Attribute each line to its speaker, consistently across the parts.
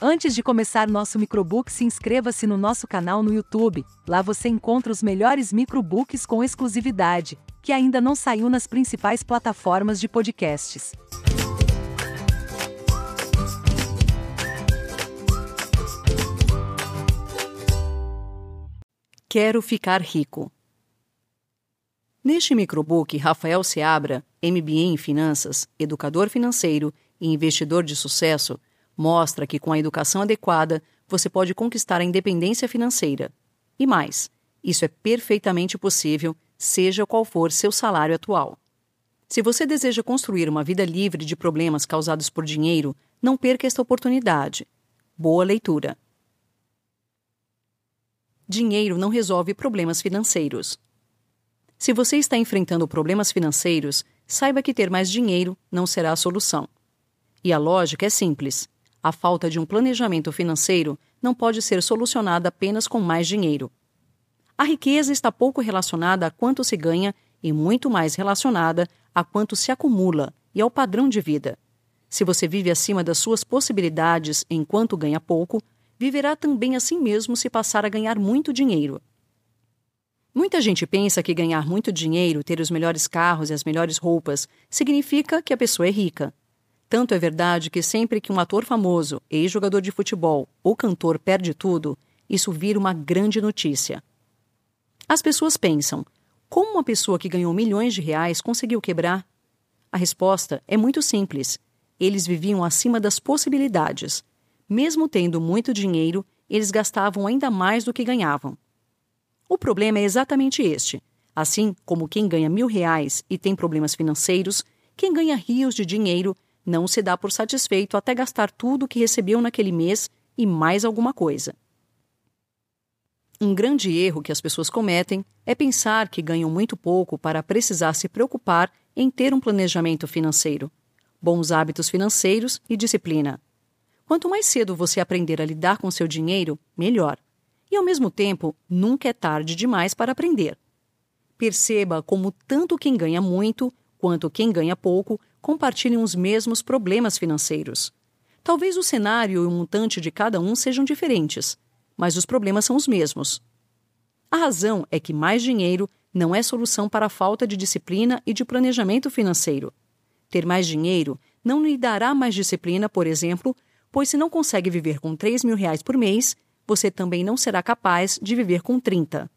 Speaker 1: Antes de começar nosso microbook, se inscreva-se no nosso canal no YouTube. Lá você encontra os melhores microbooks com exclusividade, que ainda não saiu nas principais plataformas de podcasts.
Speaker 2: Quero ficar rico. Neste microbook, Rafael Seabra, MBA em Finanças, educador financeiro e investidor de sucesso, mostra que com a educação adequada você pode conquistar a independência financeira. E mais, isso é perfeitamente possível, seja qual for seu salário atual. Se você deseja construir uma vida livre de problemas causados por dinheiro, não perca esta oportunidade. Boa leitura. Dinheiro não resolve problemas financeiros. Se você está enfrentando problemas financeiros, saiba que ter mais dinheiro não será a solução. E a lógica é simples. A falta de um planejamento financeiro não pode ser solucionada apenas com mais dinheiro. A riqueza está pouco relacionada a quanto se ganha e muito mais relacionada a quanto se acumula e ao padrão de vida. Se você vive acima das suas possibilidades enquanto ganha pouco, viverá também assim mesmo se passar a ganhar muito dinheiro. Muita gente pensa que ganhar muito dinheiro, ter os melhores carros e as melhores roupas, significa que a pessoa é rica. Tanto é verdade que sempre que um ator famoso, ex-jogador de futebol ou cantor perde tudo, isso vira uma grande notícia. As pessoas pensam: como uma pessoa que ganhou milhões de reais conseguiu quebrar? A resposta é muito simples. Eles viviam acima das possibilidades. Mesmo tendo muito dinheiro, eles gastavam ainda mais do que ganhavam. O problema é exatamente este. Assim como quem ganha mil reais e tem problemas financeiros, quem ganha rios de dinheiro não se dá por satisfeito até gastar tudo o que recebeu naquele mês e mais alguma coisa. Um grande erro que as pessoas cometem é pensar que ganham muito pouco para precisar se preocupar em ter um planejamento financeiro, bons hábitos financeiros e disciplina. Quanto mais cedo você aprender a lidar com seu dinheiro, melhor. E ao mesmo tempo, nunca é tarde demais para aprender. Perceba como tanto quem ganha muito quanto quem ganha pouco compartilham os mesmos problemas financeiros. Talvez o cenário e o montante de cada um sejam diferentes, mas os problemas são os mesmos. A razão é que mais dinheiro não é solução para a falta de disciplina e de planejamento financeiro. Ter mais dinheiro não lhe dará mais disciplina, por exemplo, pois se não consegue viver com 3 mil reais por mês, você também não será capaz de viver com 30.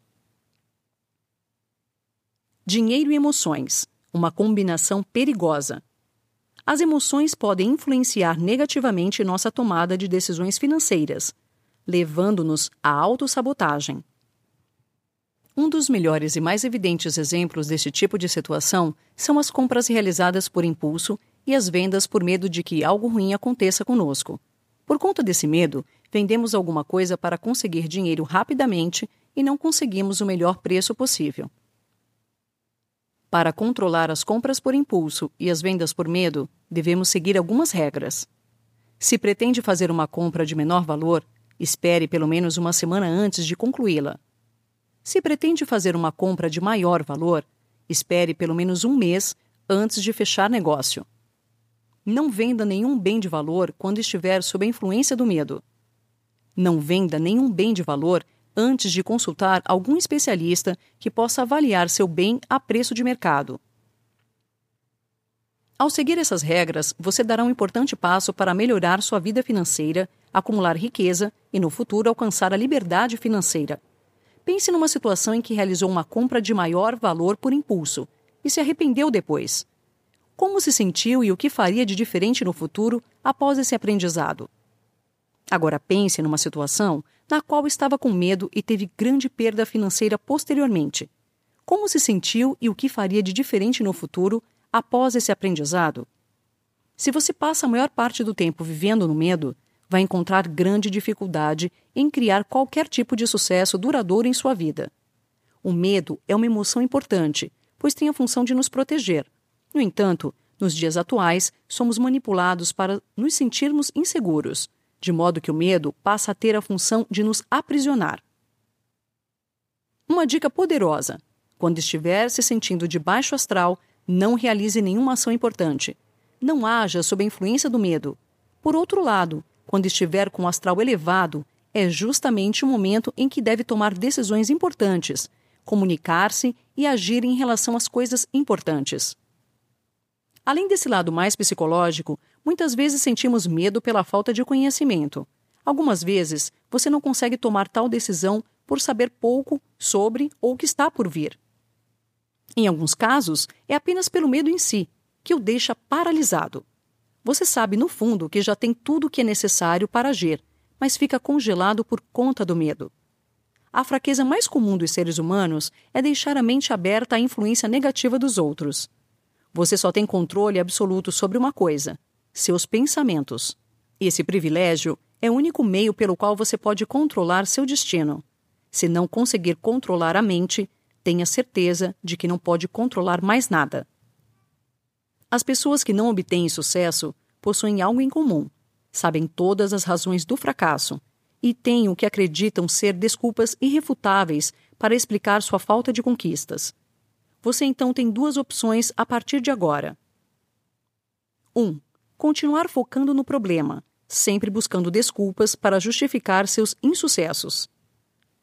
Speaker 2: Dinheiro e emoções uma combinação perigosa. As emoções podem influenciar negativamente nossa tomada de decisões financeiras, levando-nos à autossabotagem. Um dos melhores e mais evidentes exemplos deste tipo de situação são as compras realizadas por impulso e as vendas por medo de que algo ruim aconteça conosco. Por conta desse medo, vendemos alguma coisa para conseguir dinheiro rapidamente e não conseguimos o melhor preço possível. Para controlar as compras por impulso e as vendas por medo, devemos seguir algumas regras. Se pretende fazer uma compra de menor valor, espere pelo menos uma semana antes de concluí-la. Se pretende fazer uma compra de maior valor, espere pelo menos um mês antes de fechar negócio. Não venda nenhum bem de valor quando estiver sob a influência do medo. Não venda nenhum bem de valor antes de consultar algum especialista que possa avaliar seu bem a preço de mercado. Ao seguir essas regras, você dará um importante passo para melhorar sua vida financeira, acumular riqueza e, no futuro, alcançar a liberdade financeira. Pense numa situação em que realizou uma compra de maior valor por impulso e se arrependeu depois. Como se sentiu e o que faria de diferente no futuro após esse aprendizado? Agora pense numa situação na qual estava com medo e teve grande perda financeira posteriormente. Como se sentiu e o que faria de diferente no futuro após esse aprendizado? Se você passa a maior parte do tempo vivendo no medo, vai encontrar grande dificuldade em criar qualquer tipo de sucesso duradouro em sua vida. O medo é uma emoção importante, pois tem a função de nos proteger. No entanto, nos dias atuais, somos manipulados para nos sentirmos inseguros de modo que o medo passa a ter a função de nos aprisionar. Uma dica poderosa: quando estiver se sentindo de baixo astral, não realize nenhuma ação importante. Não haja sob a influência do medo. Por outro lado, quando estiver com o astral elevado, é justamente o momento em que deve tomar decisões importantes, comunicar-se e agir em relação às coisas importantes. Além desse lado mais psicológico, muitas vezes sentimos medo pela falta de conhecimento. Algumas vezes, você não consegue tomar tal decisão por saber pouco sobre ou o que está por vir. Em alguns casos, é apenas pelo medo em si, que o deixa paralisado. Você sabe, no fundo, que já tem tudo o que é necessário para agir, mas fica congelado por conta do medo. A fraqueza mais comum dos seres humanos é deixar a mente aberta à influência negativa dos outros. Você só tem controle absoluto sobre uma coisa: seus pensamentos. Esse privilégio é o único meio pelo qual você pode controlar seu destino. Se não conseguir controlar a mente, tenha certeza de que não pode controlar mais nada. As pessoas que não obtêm sucesso possuem algo em comum. Sabem todas as razões do fracasso e têm o que acreditam ser desculpas irrefutáveis para explicar sua falta de conquistas. Você então tem duas opções a partir de agora. 1. Um, continuar focando no problema, sempre buscando desculpas para justificar seus insucessos.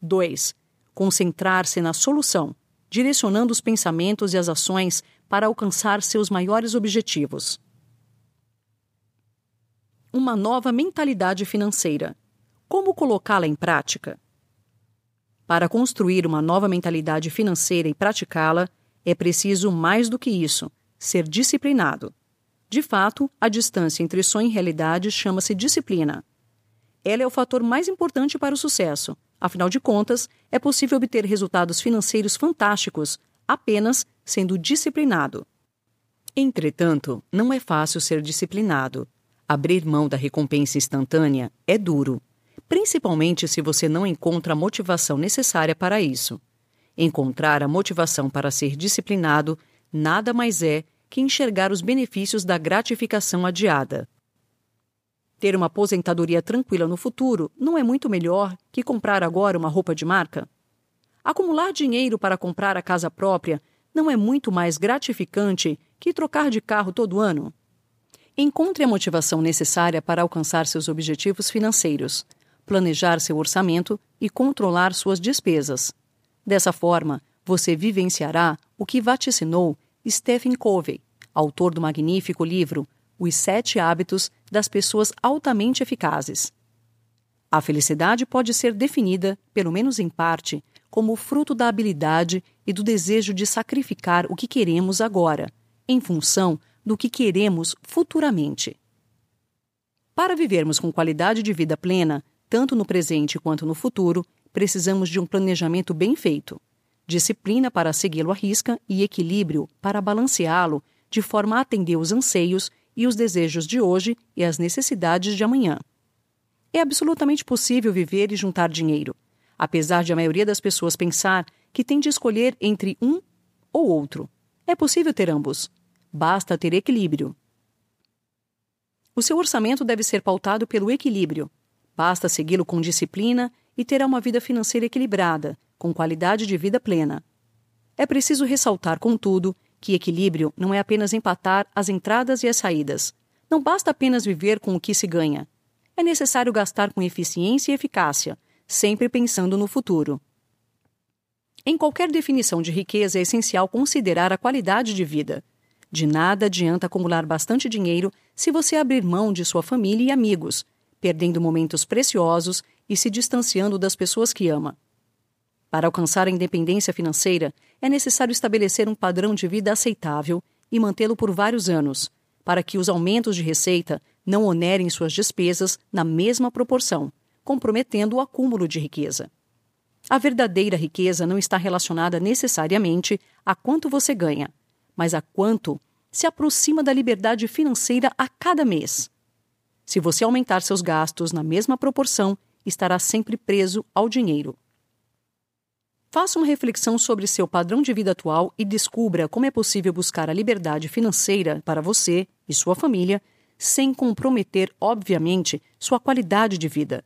Speaker 2: 2. Concentrar-se na solução, direcionando os pensamentos e as ações para alcançar seus maiores objetivos. Uma nova mentalidade financeira. Como colocá-la em prática? Para construir uma nova mentalidade financeira e praticá-la, é preciso mais do que isso: ser disciplinado. De fato, a distância entre sonho e realidade chama-se disciplina. Ela é o fator mais importante para o sucesso. Afinal de contas, é possível obter resultados financeiros fantásticos apenas sendo disciplinado. Entretanto, não é fácil ser disciplinado. Abrir mão da recompensa instantânea é duro, principalmente se você não encontra a motivação necessária para isso. Encontrar a motivação para ser disciplinado nada mais é que enxergar os benefícios da gratificação adiada. Ter uma aposentadoria tranquila no futuro não é muito melhor que comprar agora uma roupa de marca? Acumular dinheiro para comprar a casa própria não é muito mais gratificante que trocar de carro todo ano? Encontre a motivação necessária para alcançar seus objetivos financeiros, planejar seu orçamento e controlar suas despesas. Dessa forma, você vivenciará o que vaticinou Stephen Covey, autor do magnífico livro Os Sete Hábitos das Pessoas Altamente Eficazes. A felicidade pode ser definida, pelo menos em parte, como fruto da habilidade e do desejo de sacrificar o que queremos agora, em função do que queremos futuramente. Para vivermos com qualidade de vida plena, tanto no presente quanto no futuro, precisamos de um planejamento bem feito, disciplina para segui-lo à risca e equilíbrio para balanceá-lo de forma a atender os anseios e os desejos de hoje e as necessidades de amanhã. É absolutamente possível viver e juntar dinheiro, apesar de a maioria das pessoas pensar que tem de escolher entre um ou outro. É possível ter ambos. Basta ter equilíbrio. O seu orçamento deve ser pautado pelo equilíbrio. Basta segui-lo com disciplina e terá uma vida financeira equilibrada, com qualidade de vida plena. É preciso ressaltar, contudo, que equilíbrio não é apenas empatar as entradas e as saídas. Não basta apenas viver com o que se ganha. É necessário gastar com eficiência e eficácia, sempre pensando no futuro. Em qualquer definição de riqueza é essencial considerar a qualidade de vida. De nada adianta acumular bastante dinheiro se você abrir mão de sua família e amigos, perdendo momentos preciosos e se distanciando das pessoas que ama. Para alcançar a independência financeira, é necessário estabelecer um padrão de vida aceitável e mantê-lo por vários anos, para que os aumentos de receita não onerem suas despesas na mesma proporção, comprometendo o acúmulo de riqueza. A verdadeira riqueza não está relacionada necessariamente a quanto você ganha, mas a quanto se aproxima da liberdade financeira a cada mês. Se você aumentar seus gastos na mesma proporção, estará sempre preso ao dinheiro. Faça uma reflexão sobre seu padrão de vida atual e descubra como é possível buscar a liberdade financeira para você e sua família sem comprometer, obviamente, sua qualidade de vida.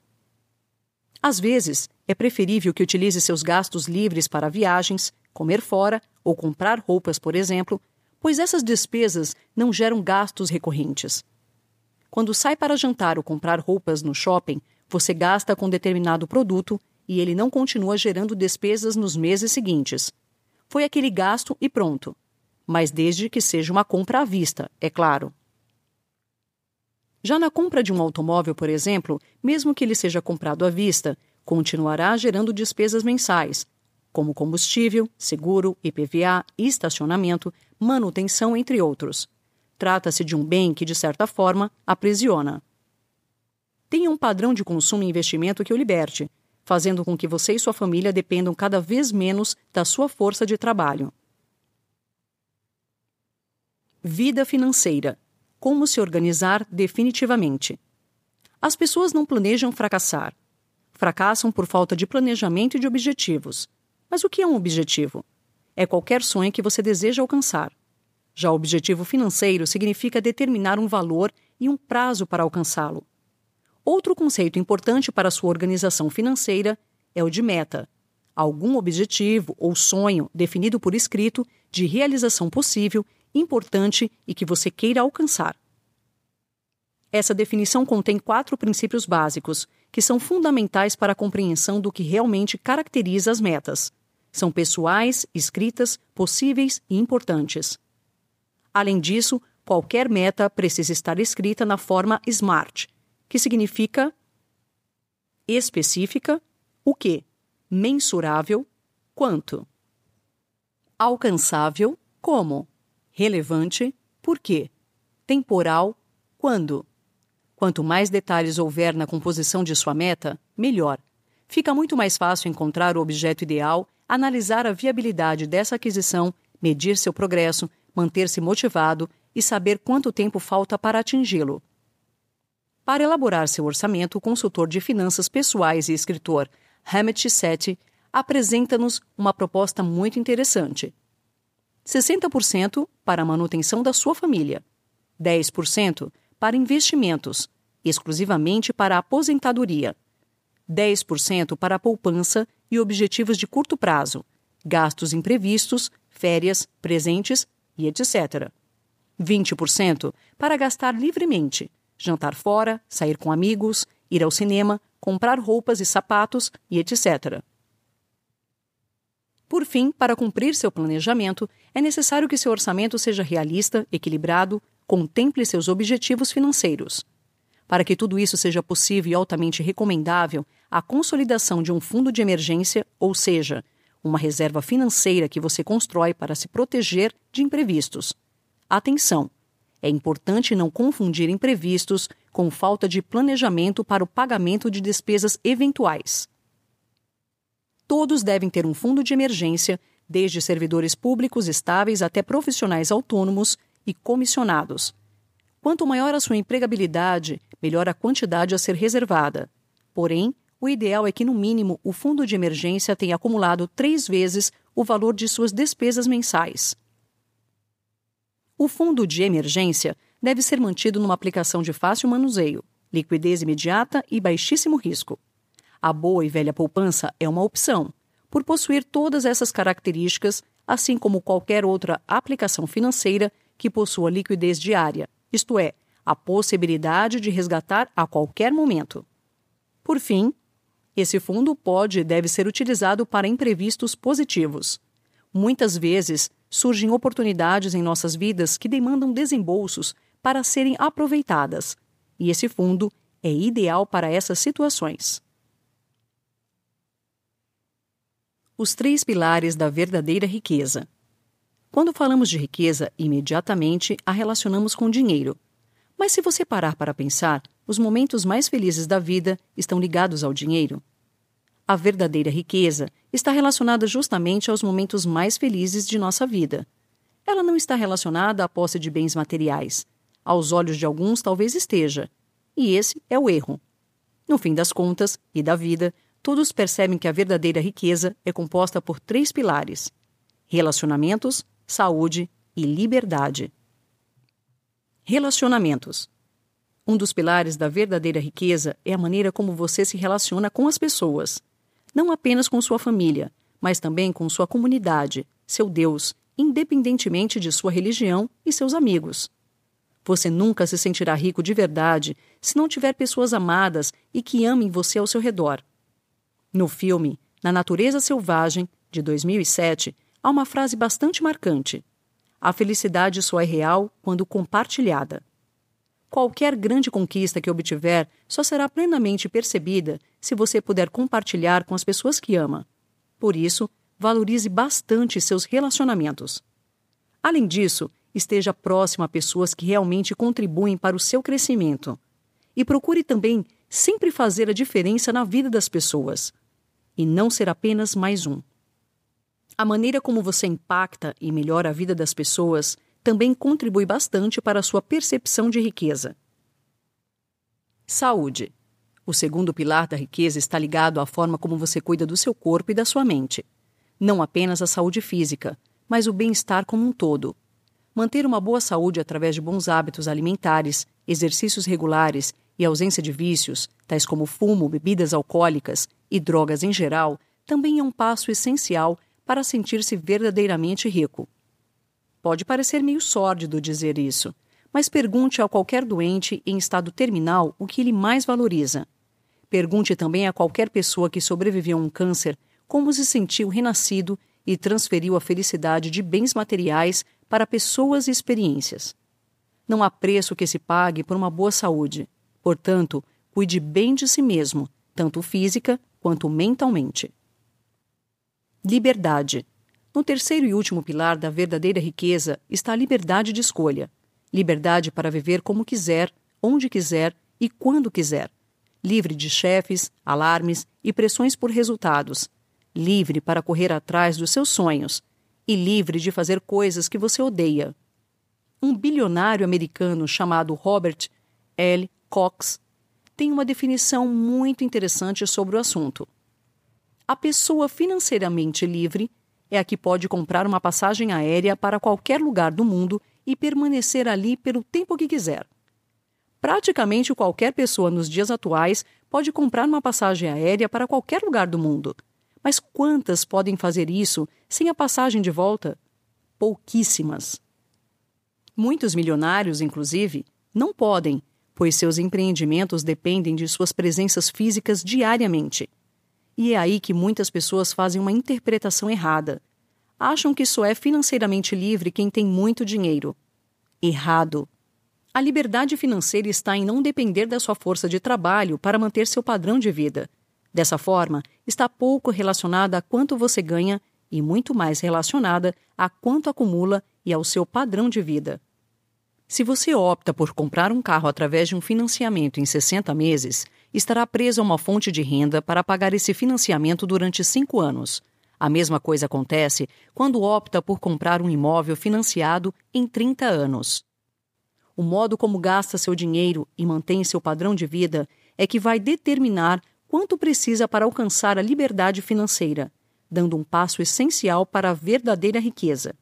Speaker 2: Às vezes, é preferível que utilize seus gastos livres para viagens, comer fora ou comprar roupas, por exemplo, pois essas despesas não geram gastos recorrentes. Quando sai para jantar ou comprar roupas no shopping, você gasta com determinado produto e ele não continua gerando despesas nos meses seguintes. Foi aquele gasto e pronto. Mas desde que seja uma compra à vista, é claro. Já na compra de um automóvel, por exemplo, mesmo que ele seja comprado à vista, continuará gerando despesas mensais, como combustível, seguro, IPVA, estacionamento, manutenção, entre outros. Trata-se de um bem que, de certa forma, aprisiona. Tenha um padrão de consumo e investimento que o liberte, fazendo com que você e sua família dependam cada vez menos da sua força de trabalho. Vida financeira como se organizar definitivamente. As pessoas não planejam fracassar. Fracassam por falta de planejamento e de objetivos. Mas o que é um objetivo? É qualquer sonho que você deseja alcançar. Já o objetivo financeiro significa determinar um valor e um prazo para alcançá-lo. Outro conceito importante para sua organização financeira é o de meta. Algum objetivo ou sonho definido por escrito de realização possível importante e que você queira alcançar. Essa definição contém quatro princípios básicos, que são fundamentais para a compreensão do que realmente caracteriza as metas. São pessoais, escritas, possíveis e importantes. Além disso, qualquer meta precisa estar escrita na forma SMART, que significa específica, o que, mensurável, quanto, alcançável, como, relevante, por quê? Temporal, quando? Quanto mais detalhes houver na composição de sua meta, melhor. Fica muito mais fácil encontrar o objeto ideal, analisar a viabilidade dessa aquisição, medir seu progresso, manter-se motivado e saber quanto tempo falta para atingi-lo. Para elaborar seu orçamento, o consultor de finanças pessoais e escritor Hamet Sethi apresenta-nos uma proposta muito interessante. 60% para a manutenção da sua família, 10% para investimentos, exclusivamente para a aposentadoria, 10% para a poupança e objetivos de curto prazo, gastos imprevistos, férias, presentes e etc. 20% para gastar livremente, jantar fora, sair com amigos, ir ao cinema, comprar roupas e sapatos e etc. Por fim, para cumprir seu planejamento, é necessário que seu orçamento seja realista, equilibrado, contemple seus objetivos financeiros. Para que tudo isso seja possível e altamente recomendável, a consolidação de um fundo de emergência, ou seja, uma reserva financeira que você constrói para se proteger de imprevistos. Atenção! É importante não confundir imprevistos com falta de planejamento para o pagamento de despesas eventuais todos devem ter um fundo de emergência, desde servidores públicos estáveis até profissionais autônomos e comissionados. Quanto maior a sua empregabilidade, melhor a quantidade a ser reservada. Porém, o ideal é que, no mínimo, o fundo de emergência tenha acumulado três vezes o valor de suas despesas mensais. O fundo de emergência deve ser mantido numa aplicação de fácil manuseio, liquidez imediata e baixíssimo risco. A boa e velha poupança é uma opção, por possuir todas essas características, assim como qualquer outra aplicação financeira que possua liquidez diária, isto é, a possibilidade de resgatar a qualquer momento. Por fim, esse fundo pode e deve ser utilizado para imprevistos positivos. Muitas vezes surgem oportunidades em nossas vidas que demandam desembolsos para serem aproveitadas, e esse fundo é ideal para essas situações. os três pilares da verdadeira riqueza. Quando falamos de riqueza, imediatamente a relacionamos com dinheiro. Mas se você parar para pensar, os momentos mais felizes da vida estão ligados ao dinheiro. A verdadeira riqueza está relacionada justamente aos momentos mais felizes de nossa vida. Ela não está relacionada à posse de bens materiais. Aos olhos de alguns, talvez esteja. E esse é o erro. No fim das contas e da vida, todos percebem que a verdadeira riqueza é composta por três pilares: relacionamentos, saúde e liberdade. Relacionamentos. Um dos pilares da verdadeira riqueza é a maneira como você se relaciona com as pessoas, não apenas com sua família, mas também com sua comunidade, seu Deus, independentemente de sua religião e seus amigos. Você nunca se sentirá rico de verdade se não tiver pessoas amadas e que amem você ao seu redor. No filme Na Natureza Selvagem, de 2007, há uma frase bastante marcante: A felicidade só é real quando compartilhada. Qualquer grande conquista que obtiver só será plenamente percebida se você puder compartilhar com as pessoas que ama. Por isso, valorize bastante seus relacionamentos. Além disso, esteja próximo a pessoas que realmente contribuem para o seu crescimento. E procure também sempre fazer a diferença na vida das pessoas. E não ser apenas mais um. A maneira como você impacta e melhora a vida das pessoas também contribui bastante para a sua percepção de riqueza. Saúde. O segundo pilar da riqueza está ligado à forma como você cuida do seu corpo e da sua mente. Não apenas a saúde física, mas o bem-estar como um todo. Manter uma boa saúde através de bons hábitos alimentares, exercícios regulares e ausência de vícios, tais como fumo, bebidas alcoólicas e drogas em geral, também é um passo essencial para sentir-se verdadeiramente rico. Pode parecer meio sórdido dizer isso, mas pergunte a qualquer doente em estado terminal o que ele mais valoriza. Pergunte também a qualquer pessoa que sobreviveu a um câncer como se sentiu renascido e transferiu a felicidade de bens materiais para pessoas e experiências. Não há preço que se pague por uma boa saúde. Portanto, cuide bem de si mesmo, tanto física quanto mentalmente. Liberdade. No terceiro e último pilar da verdadeira riqueza está a liberdade de escolha. Liberdade para viver como quiser, onde quiser e quando quiser. Livre de chefes, alarmes e pressões por resultados. Livre para correr atrás dos seus sonhos e livre de fazer coisas que você odeia. Um bilionário americano chamado Robert L. Cox tem uma definição muito interessante sobre o assunto. A pessoa financeiramente livre é a que pode comprar uma passagem aérea para qualquer lugar do mundo e permanecer ali pelo tempo que quiser. Praticamente qualquer pessoa nos dias atuais pode comprar uma passagem aérea para qualquer lugar do mundo mas quantas podem fazer isso sem a passagem de volta? Pouquíssimas. Muitos milionários, inclusive, não podem, pois seus empreendimentos dependem de suas presenças físicas diariamente. E é aí que muitas pessoas fazem uma interpretação errada. Acham que só é financeiramente livre quem tem muito dinheiro. Errado. A liberdade financeira está em não depender da sua força de trabalho para manter seu padrão de vida Dessa forma, está pouco relacionada a quanto você ganha e muito mais relacionada a quanto acumula e ao seu padrão de vida. Se você opta por comprar um carro através de um financiamento em 60 meses, estará preso a uma fonte de renda para pagar esse financiamento durante cinco anos. A mesma coisa acontece quando opta por comprar um imóvel financiado em 30 anos. O modo como gasta seu dinheiro e mantém seu padrão de vida é que vai determinar quanto precisa para alcançar a liberdade financeira, dando um passo essencial para a verdadeira riqueza.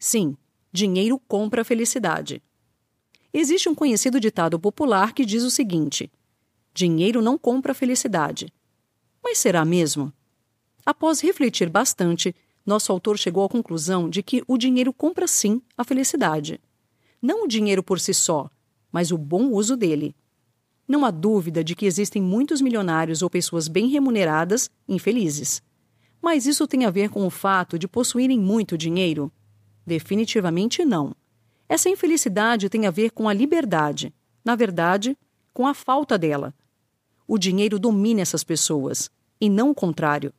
Speaker 2: Sim, dinheiro compra felicidade. Existe um conhecido ditado popular que diz o seguinte: dinheiro não compra felicidade. Mas será mesmo? Após refletir bastante, nosso autor chegou à conclusão de que o dinheiro compra sim a felicidade. Não o dinheiro por si só, mas o bom uso dele. Não há dúvida de que existem muitos milionários ou pessoas bem remuneradas infelizes. Mas isso tem a ver com o fato de possuírem muito dinheiro? Definitivamente não. Essa infelicidade tem a ver com a liberdade, na verdade, com a falta dela. O dinheiro domina essas pessoas, e não o contrário.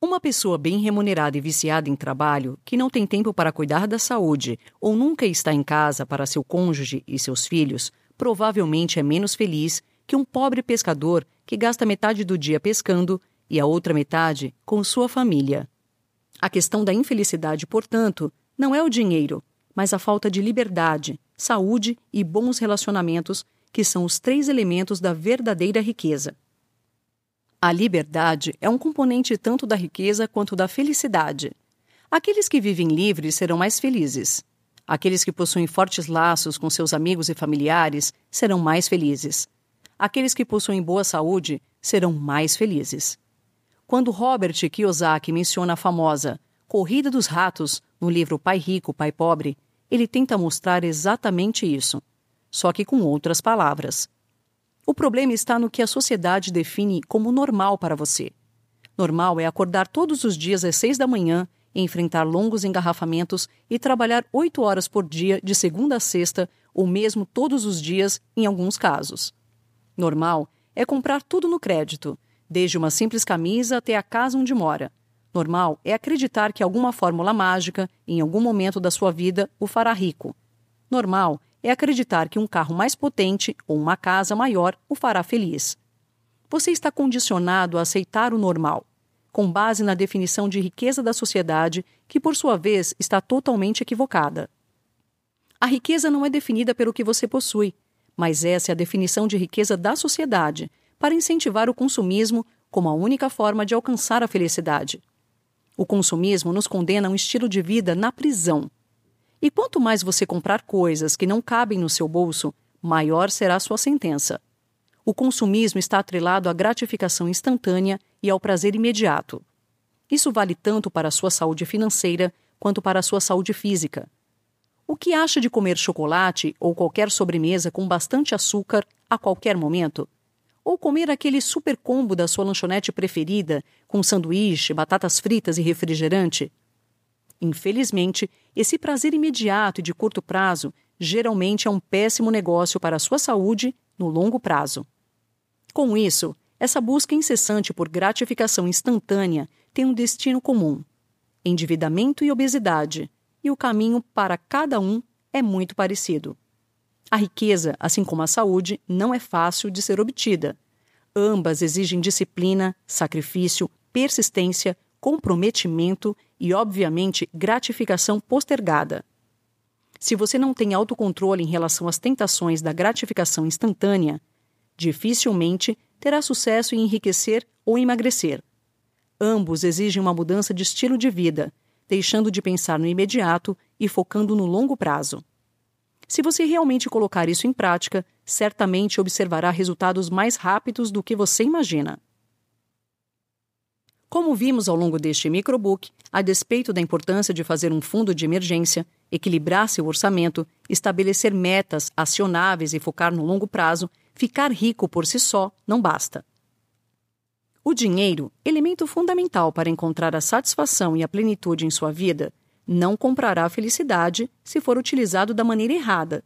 Speaker 2: Uma pessoa bem remunerada e viciada em trabalho, que não tem tempo para cuidar da saúde ou nunca está em casa para seu cônjuge e seus filhos, provavelmente é menos feliz que um pobre pescador que gasta metade do dia pescando e a outra metade com sua família. A questão da infelicidade, portanto, não é o dinheiro, mas a falta de liberdade, saúde e bons relacionamentos, que são os três elementos da verdadeira riqueza. A liberdade é um componente tanto da riqueza quanto da felicidade. Aqueles que vivem livres serão mais felizes. Aqueles que possuem fortes laços com seus amigos e familiares serão mais felizes. Aqueles que possuem boa saúde serão mais felizes. Quando Robert Kiyosaki menciona a famosa Corrida dos Ratos no livro Pai Rico, Pai Pobre, ele tenta mostrar exatamente isso, só que com outras palavras. O problema está no que a sociedade define como normal para você. Normal é acordar todos os dias às seis da manhã, enfrentar longos engarrafamentos e trabalhar oito horas por dia de segunda a sexta, ou mesmo todos os dias, em alguns casos. Normal é comprar tudo no crédito, desde uma simples camisa até a casa onde mora. Normal é acreditar que alguma fórmula mágica, em algum momento da sua vida, o fará rico. Normal é acreditar que um carro mais potente ou uma casa maior o fará feliz. Você está condicionado a aceitar o normal, com base na definição de riqueza da sociedade, que por sua vez está totalmente equivocada. A riqueza não é definida pelo que você possui, mas essa é a definição de riqueza da sociedade, para incentivar o consumismo como a única forma de alcançar a felicidade. O consumismo nos condena a um estilo de vida na prisão. E quanto mais você comprar coisas que não cabem no seu bolso, maior será sua sentença. O consumismo está atrelado à gratificação instantânea e ao prazer imediato. Isso vale tanto para a sua saúde financeira quanto para a sua saúde física. O que acha de comer chocolate ou qualquer sobremesa com bastante açúcar a qualquer momento? Ou comer aquele super combo da sua lanchonete preferida, com sanduíche, batatas fritas e refrigerante? Infelizmente, esse prazer imediato e de curto prazo geralmente é um péssimo negócio para a sua saúde no longo prazo. Com isso, essa busca incessante por gratificação instantânea tem um destino comum: endividamento e obesidade, e o caminho para cada um é muito parecido. A riqueza, assim como a saúde, não é fácil de ser obtida. Ambas exigem disciplina, sacrifício, persistência, comprometimento e, obviamente, gratificação postergada. Se você não tem autocontrole em relação às tentações da gratificação instantânea, dificilmente terá sucesso em enriquecer ou emagrecer. Ambos exigem uma mudança de estilo de vida, deixando de pensar no imediato e focando no longo prazo. Se você realmente colocar isso em prática, certamente observará resultados mais rápidos do que você imagina. Como vimos ao longo deste microbook, a despeito da importância de fazer um fundo de emergência, equilibrar seu orçamento, estabelecer metas acionáveis e focar no longo prazo, ficar rico por si só não basta. O dinheiro, elemento fundamental para encontrar a satisfação e a plenitude em sua vida, não comprará felicidade se for utilizado da maneira errada.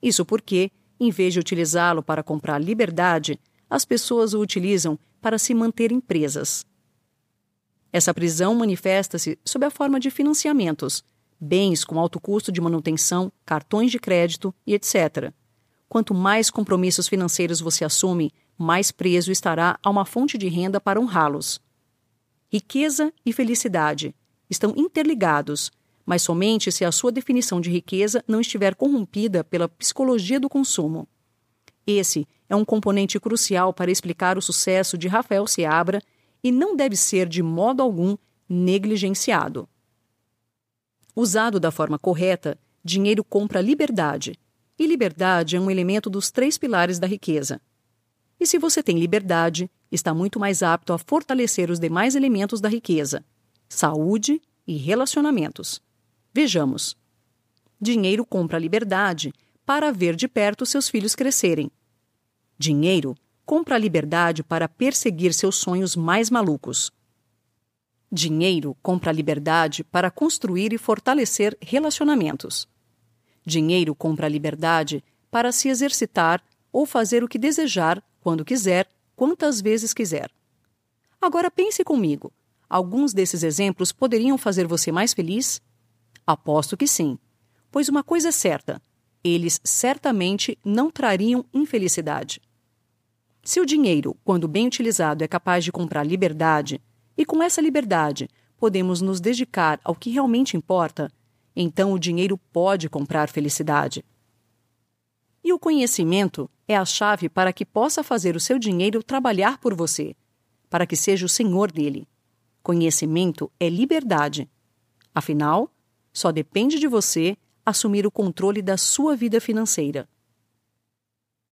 Speaker 2: Isso porque, em vez de utilizá-lo para comprar liberdade, as pessoas o utilizam para se manter presas. Essa prisão manifesta-se sob a forma de financiamentos, bens com alto custo de manutenção, cartões de crédito e etc. Quanto mais compromissos financeiros você assume, mais preso estará a uma fonte de renda para honrá-los. Riqueza e felicidade estão interligados mas somente se a sua definição de riqueza não estiver corrompida pela psicologia do consumo. Esse é um componente crucial para explicar o sucesso de Rafael Seabra e não deve ser de modo algum negligenciado. Usado da forma correta, dinheiro compra liberdade, e liberdade é um elemento dos três pilares da riqueza. E se você tem liberdade, está muito mais apto a fortalecer os demais elementos da riqueza: saúde e relacionamentos. Vejamos. Dinheiro compra liberdade para ver de perto seus filhos crescerem. Dinheiro compra liberdade para perseguir seus sonhos mais malucos. Dinheiro compra liberdade para construir e fortalecer relacionamentos. Dinheiro compra liberdade para se exercitar ou fazer o que desejar, quando quiser, quantas vezes quiser. Agora pense comigo: alguns desses exemplos poderiam fazer você mais feliz? Aposto que sim. Pois uma coisa é certa: eles certamente não trariam infelicidade. Se o dinheiro, quando bem utilizado, é capaz de comprar liberdade, e com essa liberdade podemos nos dedicar ao que realmente importa, então o dinheiro pode comprar felicidade. E o conhecimento é a chave para que possa fazer o seu dinheiro trabalhar por você, para que seja o senhor dele. Conhecimento é liberdade. Afinal, só depende de você assumir o controle da sua vida financeira.